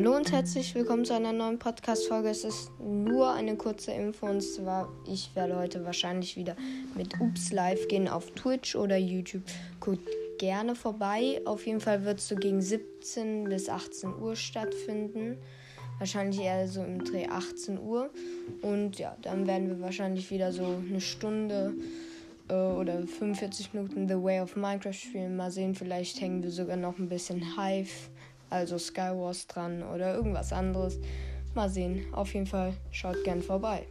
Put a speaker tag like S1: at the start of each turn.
S1: Hallo und herzlich willkommen zu einer neuen Podcast-Folge. Es ist nur eine kurze Info und zwar, ich werde heute wahrscheinlich wieder mit Ups live gehen auf Twitch oder YouTube. Guckt gerne vorbei. Auf jeden Fall wird es so gegen 17 bis 18 Uhr stattfinden. Wahrscheinlich eher so im Dreh 18 Uhr. Und ja, dann werden wir wahrscheinlich wieder so eine Stunde äh, oder 45 Minuten The Way of Minecraft spielen. Mal sehen, vielleicht hängen wir sogar noch ein bisschen Hive also Skywars dran oder irgendwas anderes. Mal sehen. Auf jeden Fall schaut gern vorbei.